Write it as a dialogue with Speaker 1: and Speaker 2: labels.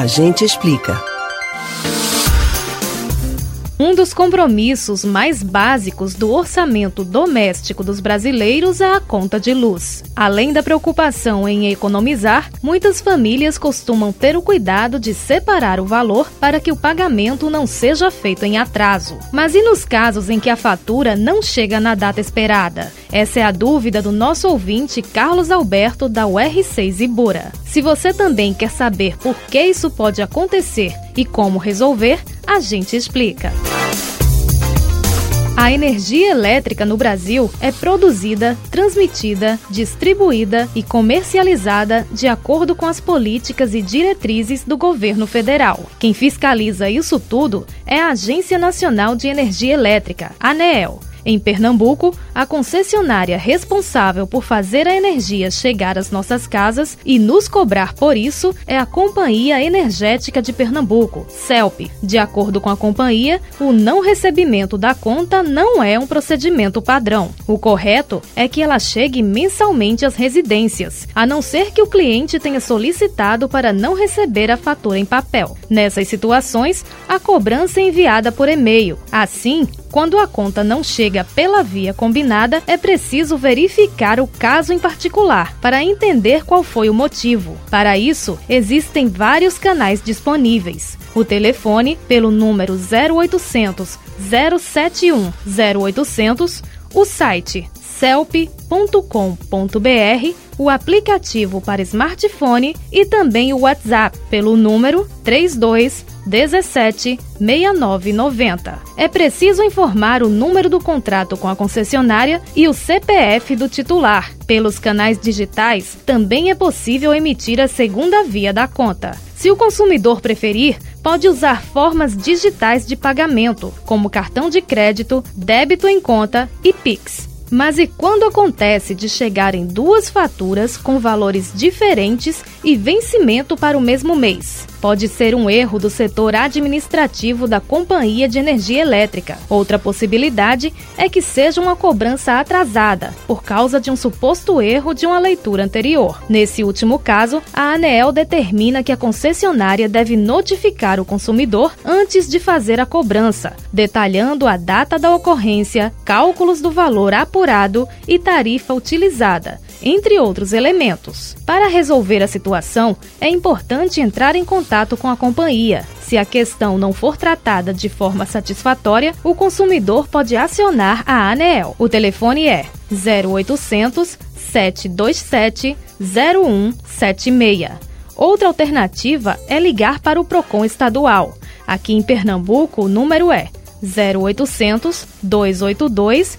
Speaker 1: A gente explica.
Speaker 2: Um dos compromissos mais básicos do orçamento doméstico dos brasileiros é a conta de luz. Além da preocupação em economizar, muitas famílias costumam ter o cuidado de separar o valor para que o pagamento não seja feito em atraso. Mas e nos casos em que a fatura não chega na data esperada? Essa é a dúvida do nosso ouvinte Carlos Alberto da UR6 Ibura. Se você também quer saber por que isso pode acontecer e como resolver, a gente explica. A energia elétrica no Brasil é produzida, transmitida, distribuída e comercializada de acordo com as políticas e diretrizes do governo federal. Quem fiscaliza isso tudo é a Agência Nacional de Energia Elétrica, ANEEL. Em Pernambuco, a concessionária responsável por fazer a energia chegar às nossas casas e nos cobrar por isso é a Companhia Energética de Pernambuco, CELP. De acordo com a companhia, o não recebimento da conta não é um procedimento padrão. O correto é que ela chegue mensalmente às residências, a não ser que o cliente tenha solicitado para não receber a fatura em papel. Nessas situações, a cobrança é enviada por e-mail. Assim, quando a conta não chega pela via combinada, é preciso verificar o caso em particular para entender qual foi o motivo. Para isso, existem vários canais disponíveis. O telefone pelo número 0800 071 0800, o site celp.com.br, o aplicativo para smartphone e também o WhatsApp pelo número 32 17 6990. É preciso informar o número do contrato com a concessionária e o CPF do titular. Pelos canais digitais, também é possível emitir a segunda via da conta. Se o consumidor preferir, pode usar formas digitais de pagamento, como cartão de crédito, débito em conta e Pix. Mas e quando acontece de chegarem duas faturas com valores diferentes e vencimento para o mesmo mês? Pode ser um erro do setor administrativo da Companhia de Energia Elétrica. Outra possibilidade é que seja uma cobrança atrasada, por causa de um suposto erro de uma leitura anterior. Nesse último caso, a ANEEL determina que a concessionária deve notificar o consumidor antes de fazer a cobrança, detalhando a data da ocorrência, cálculos do valor apurado e tarifa utilizada entre outros elementos. Para resolver a situação, é importante entrar em contato com a companhia. Se a questão não for tratada de forma satisfatória, o consumidor pode acionar a ANEEL. O telefone é 0800 727 0176. Outra alternativa é ligar para o Procon estadual. Aqui em Pernambuco, o número é 0800 282